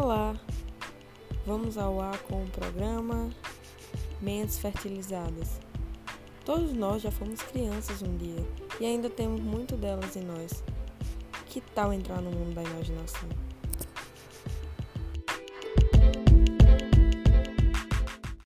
Olá! Vamos ao ar com o programa Mentes Fertilizadas. Todos nós já fomos crianças um dia e ainda temos muito delas em nós. Que tal entrar no mundo da imaginação?